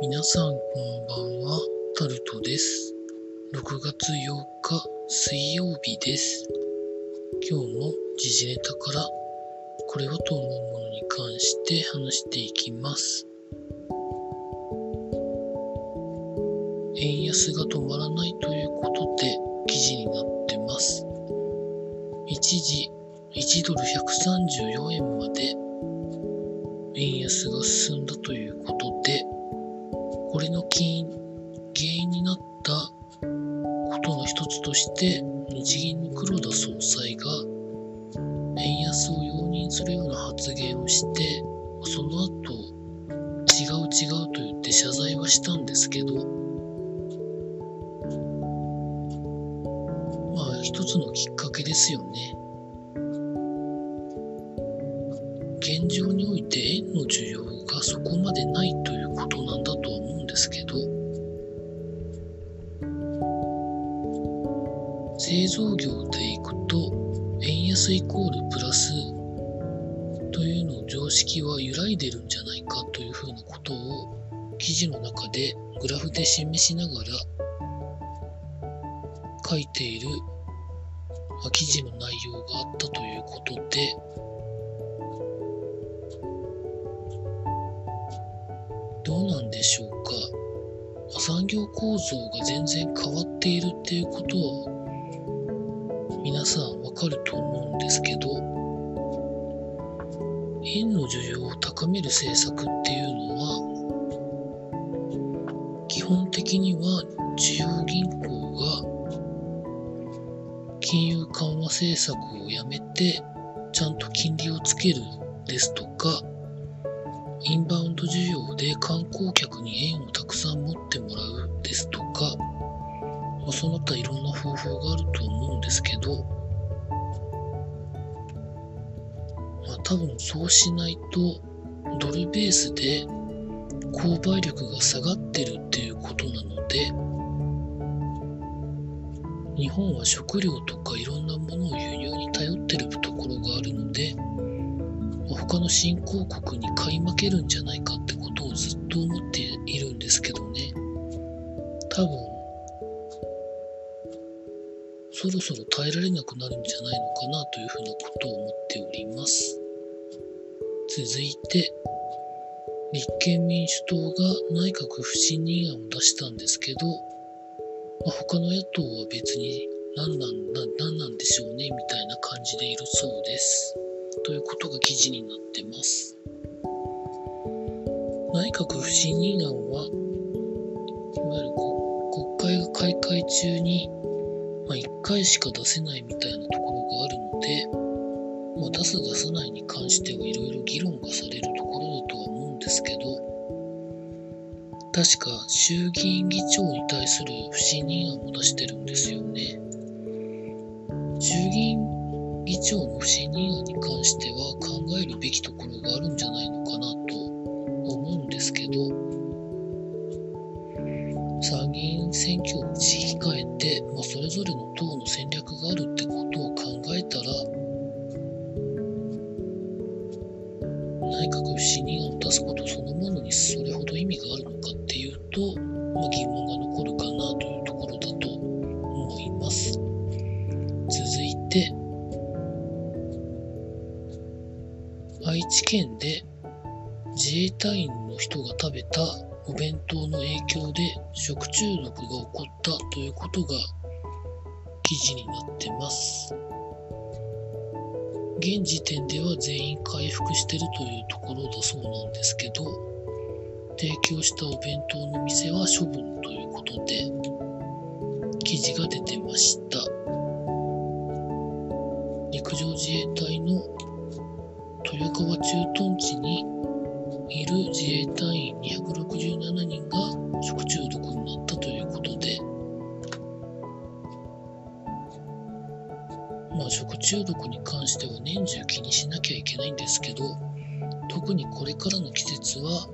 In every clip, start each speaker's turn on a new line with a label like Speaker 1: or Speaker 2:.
Speaker 1: 皆さんこんばんは、タルトです。6月8日水曜日です。今日も時事ネタからこれはと思うものに関して話していきます。円安が止まらないということで記事になってます。一時1ドル134円まで円安がして、その後、違う違うと言って謝罪はしたんですけど、まあ一つのきっかけですよね。現状において円の需要がそこまでないといでるんじゃないかというふうなことを記事の中でグラフで示しながら書いているあ記事の内容があったということでどうなんでしょうか。あ産業構造が全然変わっているっていうことは皆さんわかると思うんですけど、円の需要を高める政策っていうのは、基本的には需要銀行が金融緩和政策をやめて、ちゃんと金利をつけるですとか、インバウンド需要で観光客に円をたくさん持ってもらうですとか、まあ、その他いろんな方法があると思うんですけど、多分そうしないとドルベースで購買力が下がってるっていうことなので、日本は食料とかいろんなものを輸入に頼ってるところがあるので、他の新興国に買い負けるんじゃないかってことをずっと思っているんですけどね。多分、そろそろ耐えられなくなるんじゃないのかなというふうなことを思っております。続いて、立憲民主党が内閣不信任案を出したんですけど、まあ、他の野党は別に何なんな何なんでしょうねみたいな感じでいるそうです。ということが記事になってます。内閣不信任案は、いわゆるこ国会が開会中に、まあ、1回しか出せないみたいなところがあるので、まあ、出す出さないに関してはいろいろ議論がされるところだとは思うんですけど、確か衆議院議長に対する不信任案も出してるんですよね。衆議院議長の不信任案に関しては考えるべきところがあるんじゃないのかなと思うんですけど、参議院選挙を控えて、まあ、それぞれの党の戦略があるってことを考え内閣不信任案を出すことそのものにそれほど意味があるのかっていうと、まあ、疑問が残るかなというところだと思います。続いて、愛知県で自衛隊員の人が食べたお弁当の影響で食中毒が起こったということが記事になってます。現時点では全員回復してるというところだそうなんですけど、提供したお弁当の店は処分ということで、記事が出てました。陸上自衛隊の豊川駐屯地にいる自衛隊員267人が食中毒になったということで、まあ食中毒に関しては年中気にしなきゃいけないんですけど、特にこれからの季節は、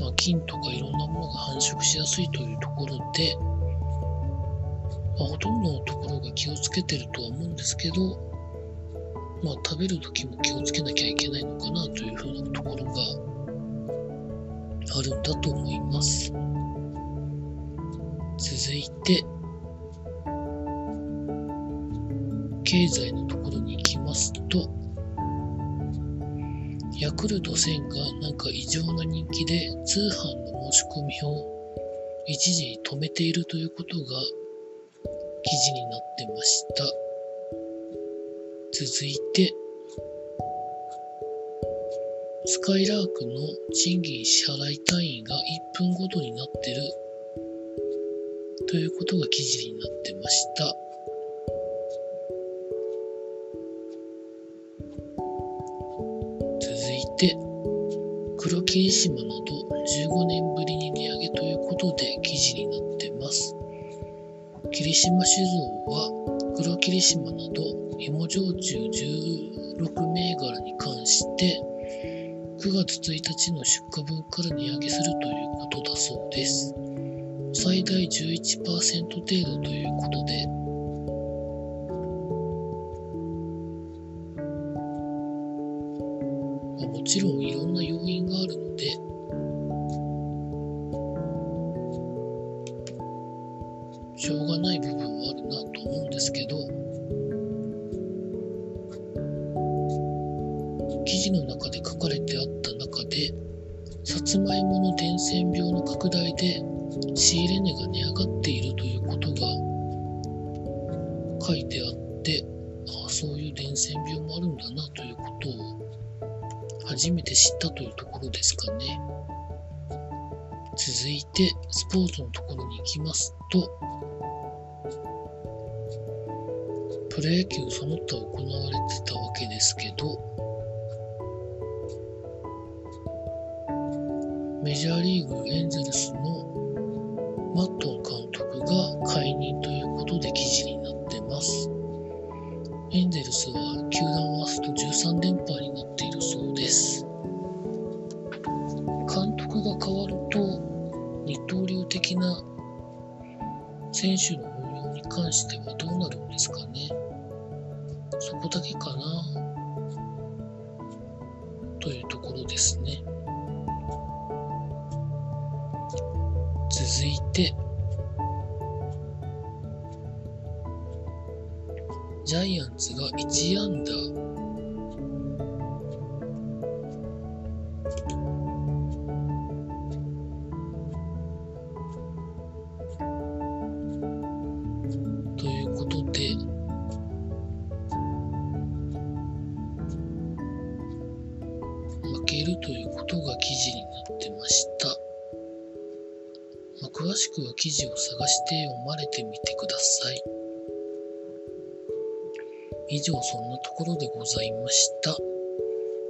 Speaker 1: まあ、菌とかいろんなものが繁殖しやすいというところで、まあ、ほとんどのところが気をつけてるとは思うんですけど、まあ、食べる時も気をつけなきゃいけないのかなというふうなところがあるんだと思います。続いて、経済のところに行きますと、ヤクルト1000がなんか異常な人気で通販の申し込みを一時止めているということが記事になってました。続いて、スカイラークの賃金支払い単位が1分ごとになってるということが記事になってました。霧島など15年ぶりに値上げということで記事になってます。霧島酒造は黒霧島など芋焼酎16銘柄に関して9月1日の出荷分から値上げするということだそうです。最大11%程度ということでもちろんいろんしょうがない部分はあるなと思うんですけど記事の中で書かれてあった中でさつまいもの伝染病の拡大で仕入れ値が値上がっているということが書いてあってああそういう伝染病もあるんだなということを初めて知ったというところですかね。続いて、スポーツのところに行きますと、プロ野球その他行われてたわけですけど、メジャーリーグエンゼルスのマットン監督が解任ということで記事になってます。エンゼルスは球団ワースト13連敗になっているそうです。監督が変わると二刀流的な選手の運用に関してはどうなるんですかね。ここだけかな。というところですね。続いて、ジャイアンツが1安打いるということが記事になってました。まあ、詳しくは記事を探して読まれてみてください。以上そんなところでございました。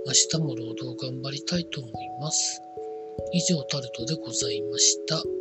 Speaker 1: 明日も労働頑張りたいと思います。以上タルトでございました。